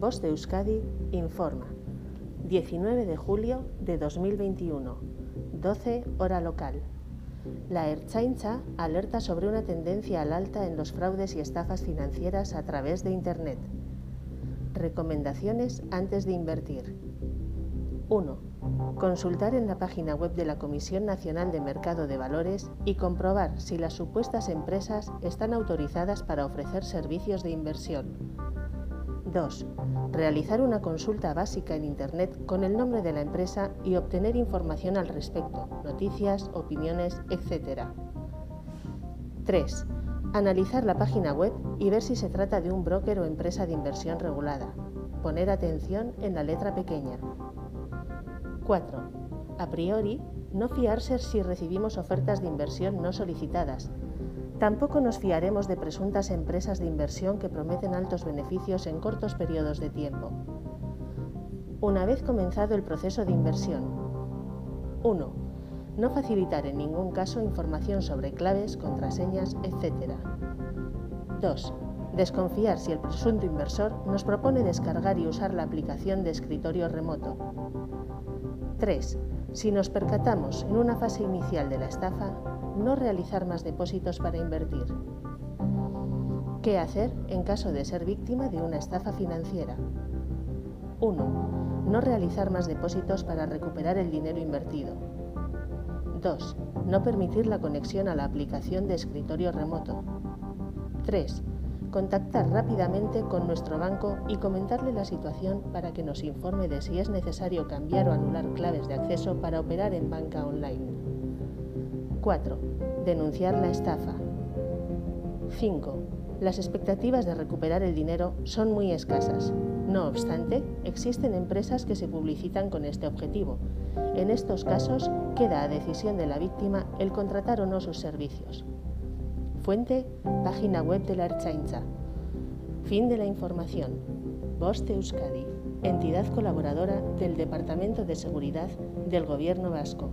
Voz de Euskadi informa. 19 de julio de 2021, 12 hora local. La Erchaincha alerta sobre una tendencia al alta en los fraudes y estafas financieras a través de Internet. Recomendaciones antes de invertir. 1. Consultar en la página web de la Comisión Nacional de Mercado de Valores y comprobar si las supuestas empresas están autorizadas para ofrecer servicios de inversión. 2. Realizar una consulta básica en Internet con el nombre de la empresa y obtener información al respecto, noticias, opiniones, etc. 3. Analizar la página web y ver si se trata de un broker o empresa de inversión regulada. Poner atención en la letra pequeña. 4. A priori, no fiarse si recibimos ofertas de inversión no solicitadas. Tampoco nos fiaremos de presuntas empresas de inversión que prometen altos beneficios en cortos periodos de tiempo. Una vez comenzado el proceso de inversión. 1. No facilitar en ningún caso información sobre claves, contraseñas, etc. 2. Desconfiar si el presunto inversor nos propone descargar y usar la aplicación de escritorio remoto. 3. Si nos percatamos en una fase inicial de la estafa, no realizar más depósitos para invertir. ¿Qué hacer en caso de ser víctima de una estafa financiera? 1. No realizar más depósitos para recuperar el dinero invertido. 2. No permitir la conexión a la aplicación de escritorio remoto. 3 contactar rápidamente con nuestro banco y comentarle la situación para que nos informe de si es necesario cambiar o anular claves de acceso para operar en banca online. 4. Denunciar la estafa. 5. Las expectativas de recuperar el dinero son muy escasas. No obstante, existen empresas que se publicitan con este objetivo. En estos casos, queda a decisión de la víctima el contratar o no sus servicios. Fuente, página web de la Erchaincha. Fin de la información. De Euskadi, entidad colaboradora del Departamento de Seguridad del Gobierno Vasco.